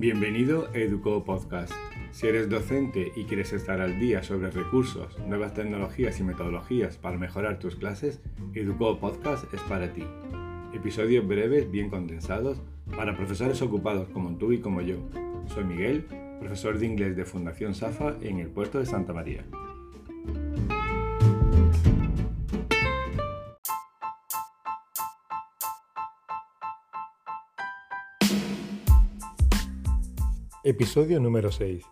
Bienvenido a Educo Podcast. Si eres docente y quieres estar al día sobre recursos, nuevas tecnologías y metodologías para mejorar tus clases, Educo Podcast es para ti. Episodios breves, bien condensados, para profesores ocupados como tú y como yo. Soy Miguel, profesor de inglés de Fundación SAFA en el puerto de Santa María. Episodio número 6.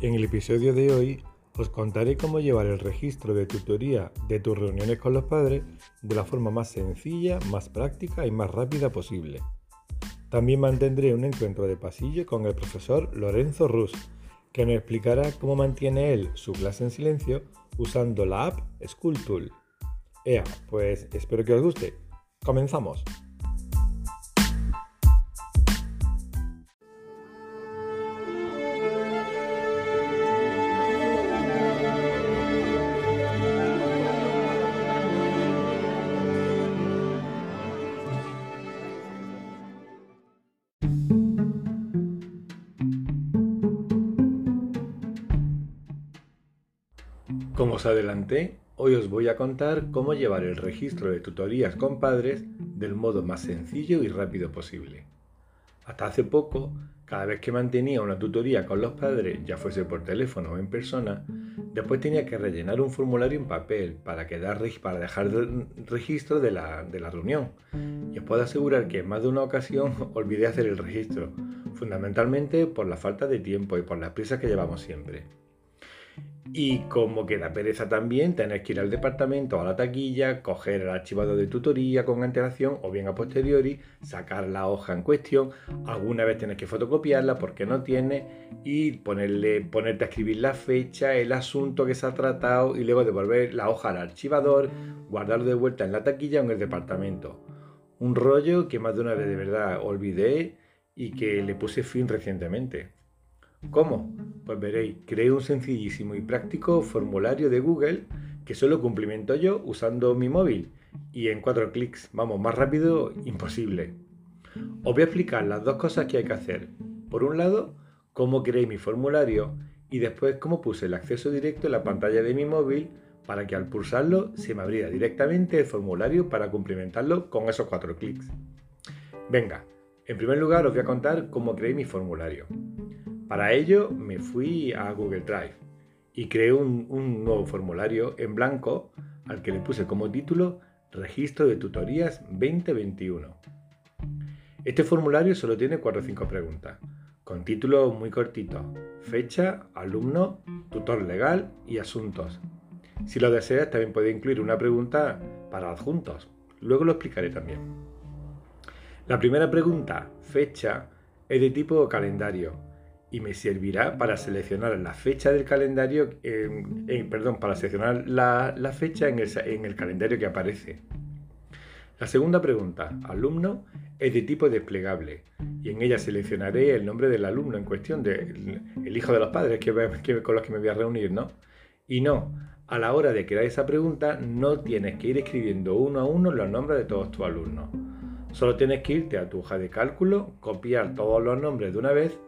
En el episodio de hoy os contaré cómo llevar el registro de tutoría de tus reuniones con los padres de la forma más sencilla, más práctica y más rápida posible. También mantendré un encuentro de pasillo con el profesor Lorenzo Rus, que nos explicará cómo mantiene él su clase en silencio usando la app School Tool. Ea, pues espero que os guste. ¡Comenzamos! Como os adelanté, hoy os voy a contar cómo llevar el registro de tutorías con padres del modo más sencillo y rápido posible. Hasta hace poco, cada vez que mantenía una tutoría con los padres, ya fuese por teléfono o en persona, después tenía que rellenar un formulario en papel para, quedar, para dejar registro de la, de la reunión. Y os puedo asegurar que en más de una ocasión olvidé hacer el registro, fundamentalmente por la falta de tiempo y por las prisas que llevamos siempre. Y como queda pereza también, tenés que ir al departamento, a la taquilla, coger el archivado de tutoría con antelación o bien a posteriori, sacar la hoja en cuestión, alguna vez tienes que fotocopiarla porque no tiene y ponerle, ponerte a escribir la fecha, el asunto que se ha tratado y luego devolver la hoja al archivador, guardarlo de vuelta en la taquilla o en el departamento. Un rollo que más de una vez de verdad olvidé y que le puse fin recientemente. ¿Cómo? Pues veréis, creé un sencillísimo y práctico formulario de Google que solo cumplimento yo usando mi móvil y en cuatro clics. Vamos, más rápido imposible. Os voy a explicar las dos cosas que hay que hacer. Por un lado, cómo creé mi formulario y después cómo puse el acceso directo en la pantalla de mi móvil para que al pulsarlo se me abriera directamente el formulario para cumplimentarlo con esos cuatro clics. Venga, en primer lugar os voy a contar cómo creé mi formulario. Para ello me fui a Google Drive y creé un, nuevo formulario en blanco al que le puse como título Registro de Tutorías 2021. Este formulario solo tiene 4 o 5 preguntas, con títulos muy cortitos, fecha, alumno, tutor legal y asuntos. Si lo deseas también puede incluir una pregunta para adjuntos. Luego lo explicaré también. La primera pregunta, fecha, es de tipo calendario y me servirá para seleccionar la fecha del calendario, perdón, para seleccionar la, fecha en el, calendario que aparece. La segunda pregunta, alumno, es de tipo desplegable y en ella seleccionaré el nombre del alumno en cuestión, el hijo de los padres que, con los que me voy a reunir, ¿no? Y no, a la hora de crear esa pregunta no tienes que ir escribiendo uno a uno los nombres de todos tus alumnos. Solo tienes que irte a tu hoja de cálculo, copiar todos los nombres de una vez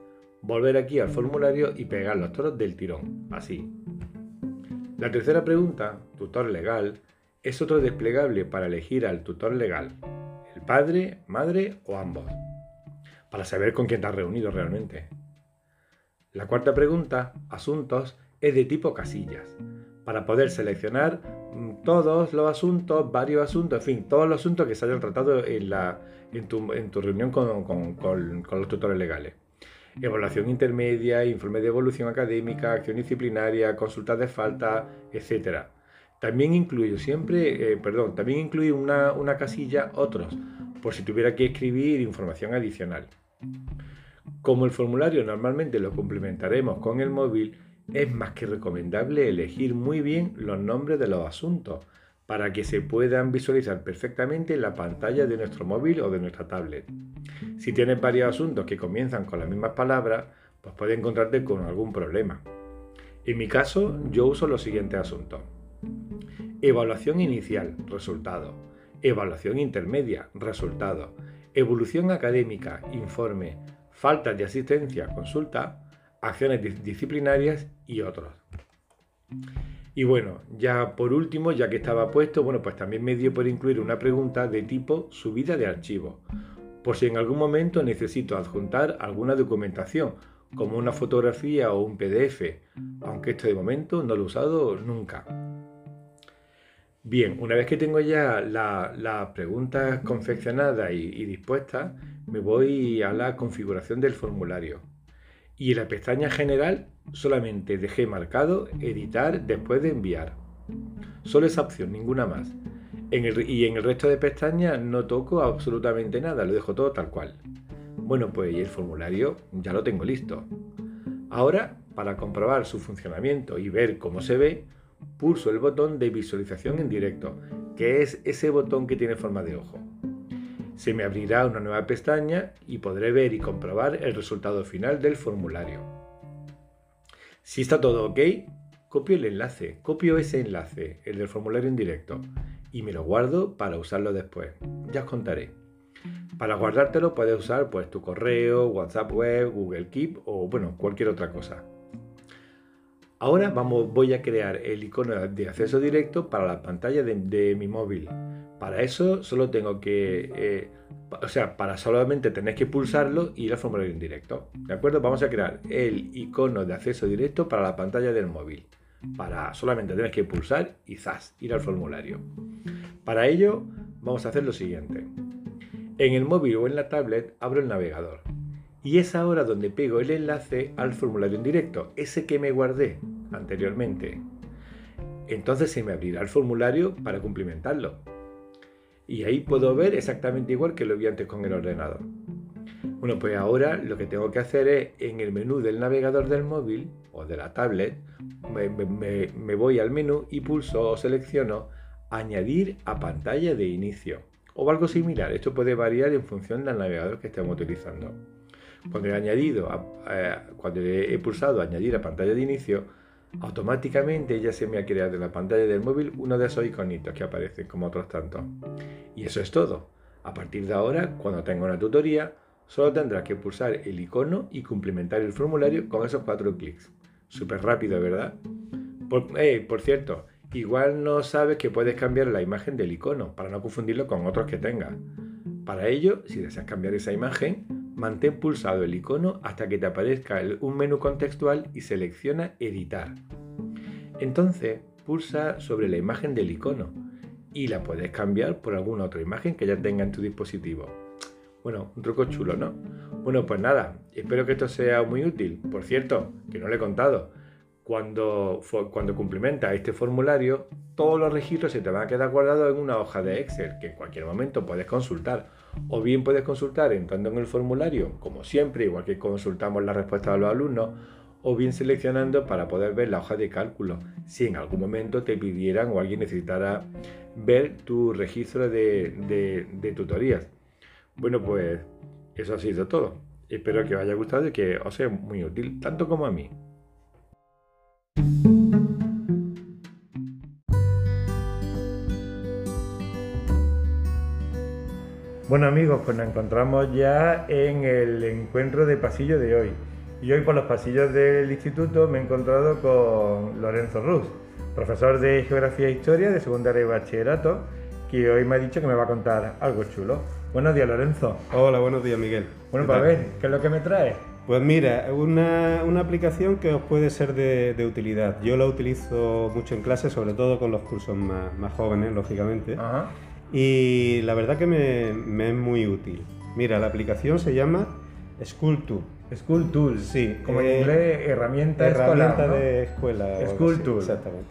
volver aquí al formulario y pegar los toros del tirón, así. La tercera pregunta, tutor legal, es otro desplegable para elegir al tutor legal, el padre, madre o ambos, para saber con quién te has reunido realmente. La cuarta pregunta, asuntos, es de tipo casillas, para poder seleccionar mm, todos los asuntos, varios asuntos, en fin, todos los asuntos que se hayan tratado en, la, en, tu, reunión con los tutores legales evaluación intermedia, informe de evolución académica, acción disciplinaria, consultas de falta, etc. También incluyo siempre, eh, perdón, también incluyo una, una casilla otros, por si tuviera que escribir información adicional. Como el formulario normalmente lo complementaremos con el móvil, es más que recomendable elegir muy bien los nombres de los asuntos para que se puedan visualizar perfectamente en la pantalla de nuestro móvil o de nuestra tablet. Si tienes varios asuntos que comienzan con las mismas palabras, pues puedes encontrarte con algún problema. En mi caso, yo uso los siguientes asuntos. Evaluación inicial, resultado. Evaluación intermedia, resultado. Evolución académica, informe. faltas de asistencia, consulta, acciones disciplinarias y otros. Y bueno, ya por último, ya que estaba puesto, bueno, pues también me dio por incluir una pregunta de tipo subida de archivo, por si en algún momento necesito adjuntar alguna documentación, como una fotografía o un PDF, aunque esto de momento no lo he usado nunca. Bien, una vez que tengo ya las preguntas confeccionadas y, dispuestas, me voy a la configuración del formulario. Y en la pestaña general solamente dejé marcado editar después de enviar. Solo esa opción, ninguna más. y en el resto de pestañas no toco absolutamente nada, lo dejo todo tal cual. Bueno, pues el formulario ya lo tengo listo. Ahora, para comprobar su funcionamiento y ver cómo se ve, pulso el botón de visualización en directo, que es ese botón que tiene forma de ojo. Se me abrirá una nueva pestaña y podré ver y comprobar el resultado final del formulario. Si está todo ok, copio el enlace, copio ese enlace, el del formulario en directo, y me lo guardo para usarlo después. Ya os contaré. Para guardártelo puedes usar pues, tu correo, WhatsApp web, Google Keep o bueno, cualquier otra cosa. Ahora vamos, voy a crear el icono de acceso directo para la pantalla de, mi móvil. Para eso solo tengo que, eh, o sea, para solamente tener que pulsarlo y ir al formulario en directo. ¿De acuerdo? Vamos a crear el icono de acceso directo para la pantalla del móvil. Para solamente tener que pulsar y zas, ir al formulario. Para ello vamos a hacer lo siguiente. En el móvil o en la tablet abro el navegador y es ahora donde pego el enlace al formulario en directo, ese que me guardé anteriormente. Entonces se me abrirá el formulario para cumplimentarlo. Y ahí puedo ver exactamente igual que lo vi antes con el ordenador. Bueno, pues ahora lo que tengo que hacer es en el menú del navegador del móvil o de la tablet, me, voy al menú y pulso o selecciono añadir a pantalla de inicio o algo similar. Esto puede variar en función del navegador que estemos utilizando. Cuando he añadido, cuando he pulsado añadir a pantalla de inicio, automáticamente ya se me ha creado en la pantalla del móvil uno de esos iconitos que aparecen como otros tantos. Y eso es todo. A partir de ahora, cuando tenga una tutoría, solo tendrás que pulsar el icono y complementar el formulario con esos cuatro clics. Súper rápido, ¿verdad? Por, por cierto, Igual no sabes que puedes cambiar la imagen del icono para no confundirlo con otros que tengas. Para ello, si deseas cambiar esa imagen, mantén pulsado el icono hasta que te aparezca un menú contextual y selecciona Editar. Entonces, pulsa sobre la imagen del icono y la puedes cambiar por alguna otra imagen que ya tenga en tu dispositivo. Bueno, un truco chulo, ¿no? Bueno, pues nada, espero que esto sea muy útil. Por cierto, que no lo he contado, cuando, cuando cumplimenta este formulario, todos los registros se te van a quedar guardados en una hoja de Excel que en cualquier momento puedes consultar. O bien puedes consultar entrando en el formulario, como siempre, igual que consultamos la respuesta de los alumnos, o bien seleccionando para poder ver la hoja de cálculo, si en algún momento te pidieran o alguien necesitara ver tu registro de, de tutorías. Bueno, pues eso ha sido todo. Espero que os haya gustado y que os sea muy útil, tanto como a mí. Bueno amigos, pues nos encontramos ya en el encuentro de pasillo de hoy. Y hoy por los pasillos del instituto me he encontrado con Lorenzo Ruz, profesor de Geografía e Historia de secundaria y bachillerato, que hoy me ha dicho que me va a contar algo chulo. Buenos días Lorenzo. Hola, buenos días Miguel. Bueno, para pues ver, ¿qué es lo que me trae? Pues mira, una, una aplicación que os puede ser de, de, utilidad. Yo la utilizo mucho en clase, sobre todo con los cursos más, más jóvenes, lógicamente. Ajá y la verdad que me, es muy útil. Mira, la aplicación se llama School Tool. School Tool. Sí. Como en eh, inglés, herramienta, herramienta de escuela. School Tool. Exactamente.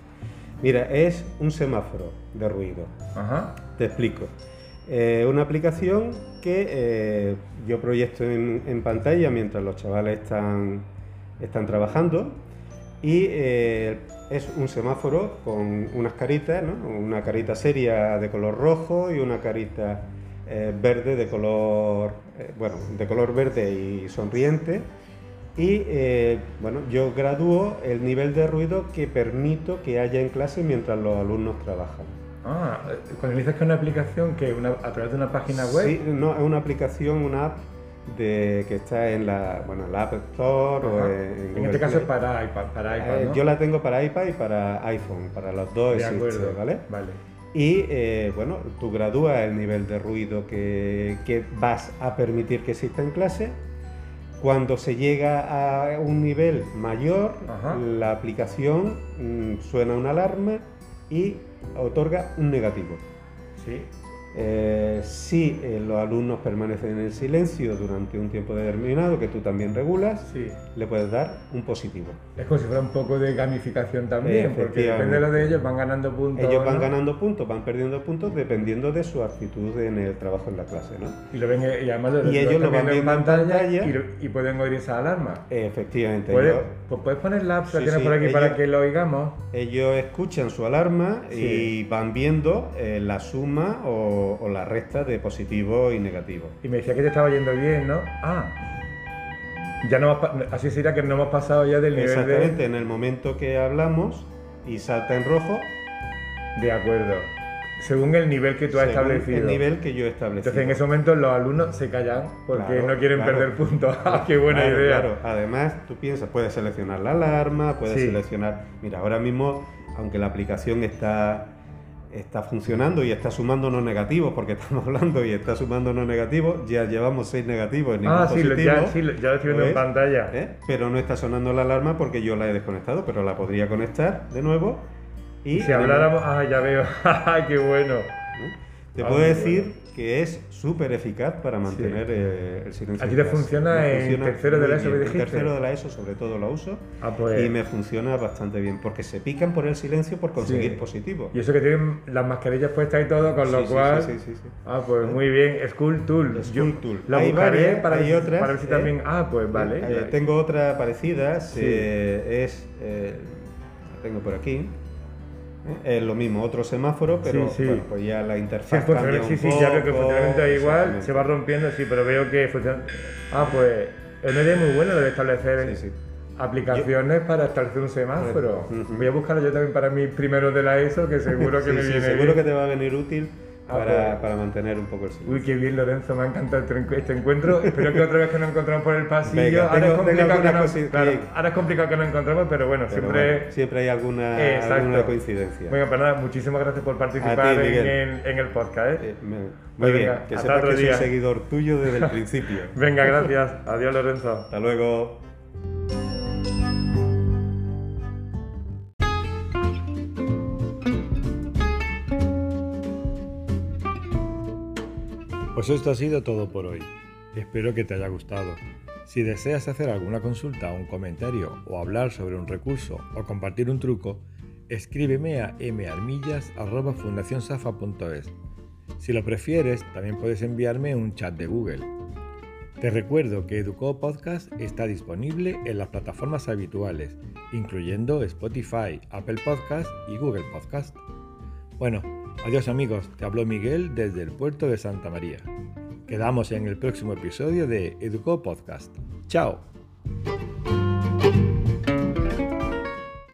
Mira, es un semáforo de ruido. Ajá. Te explico. Eh, una aplicación que eh, yo proyecto en, en, pantalla mientras los chavales están, están trabajando y eh, es un semáforo con unas caritas, una carita seria de color rojo y una carita eh, verde de color, eh, bueno, de color verde y sonriente. Y bueno, yo gradúo el nivel de ruido que permito que haya en clase mientras los alumnos trabajan. Ah, cuando dices que es una aplicación que a través de una página web. Sí, no, es una aplicación, una app de que está en la, bueno, la App Store o en, en este caso es para iPad, para iPad eh, Yo la tengo para iPad y para iPhone, para los dos de ¿vale? Vale. Y eh, bueno, tú gradúas el nivel de ruido que, que vas a permitir que exista en clase cuando se llega a un nivel mayor, la aplicación mm, suena una alarma y otorga un negativo. Sí. Eh, si eh, los alumnos permanecen en silencio durante un tiempo determinado, que tú también regulas, le puedes dar un positivo. Es como si fuera un poco de gamificación también, porque depende de lo de ellos, van ganando puntos. Ellos van ganando puntos, van perdiendo puntos dependiendo de su actitud en el trabajo en la clase. ¿no? Y, lo ven, y además y ellos lo van viendo en pantalla, y, pueden oír esa alarma. Efectivamente. ¿Puedes, pues puedes poner la app, tienes por aquí para que lo oigamos. Ellos escuchan su alarma y van viendo eh, la suma o o, la resta de positivo y negativo. Y me decía que te estaba yendo bien, ¿no? Ah, ya no así sería que no hemos pasado ya del nivel Exactamente, en el momento que hablamos y salta en rojo. De acuerdo. Según el nivel que tú has establecido. El nivel que yo he establecido. Entonces en ese momento los alumnos se callan porque no quieren perder puntos. Ah, ¡Qué buena idea! Claro, además tú piensas, puedes seleccionar la alarma, puedes seleccionar. Mira, ahora mismo, aunque la aplicación está está funcionando y está sumando no negativos, porque estamos hablando y está sumando no negativos, ya llevamos seis negativos en Ah, sí, ya, sí, ya lo estoy viendo en pantalla. ¿Eh? Pero no está sonando la alarma porque yo la he desconectado, pero la podría conectar de nuevo. Y si habláramos, ah, ya veo, qué bueno. Te puedo decir que es súper eficaz para mantener eh, el silencio. ¿Aquí te funciona, en tercero de la ESO? En tercero de la ESO sobre todo lo uso ah, pues. y me funciona bastante bien porque se pican por el silencio por conseguir positivo. Y eso que tienen las mascarillas puestas y todo, con lo cual... Sí, sí, sí, Ah, pues muy bien, School Tool. School Tool. La hay buscaré para, hay otras, para ver si también... Ah, pues vale. tengo otra parecida, es... tengo por aquí. Es lo mismo, otro semáforo, pero pues ya la interfaz sí, cambia un sí, sí, ya veo que funcionalmente es igual, se va rompiendo, sí, pero veo que funciona... Ah, pues es una idea muy buena lo de establecer aplicaciones para establecer un semáforo. Voy a buscarlo yo también para mi primero de la ESO, que seguro que me viene seguro que te va a venir útil para, para, mantener un poco el silencio. Uy, qué bien, Lorenzo, me ha encantado este, este encuentro. Espero que otra vez que nos encontramos por el pasillo. ahora, es complicado que no, ahora es complicado que nos encontremos, pero bueno, siempre. siempre hay alguna, alguna coincidencia. Bueno, pues nada, muchísimas gracias por participar en, en, el podcast. ¿eh? eh muy pues bien, que sepas que soy seguidor tuyo desde el principio. venga, gracias. Adiós, Lorenzo. Hasta luego. Pues esto ha sido todo por hoy. Espero que te haya gustado. Si deseas hacer alguna consulta, un comentario o hablar sobre un recurso o compartir un truco, escríbeme a marmillas.fundacionsafa.es. Si lo prefieres, también puedes enviarme un chat de Google. Te recuerdo que Educo Podcast está disponible en las plataformas habituales, incluyendo Spotify, Apple Podcast y Google Podcast. Bueno, Adiós amigos, te habló Miguel desde el puerto de Santa María. Quedamos en el próximo episodio de Educo Podcast. ¡Chao!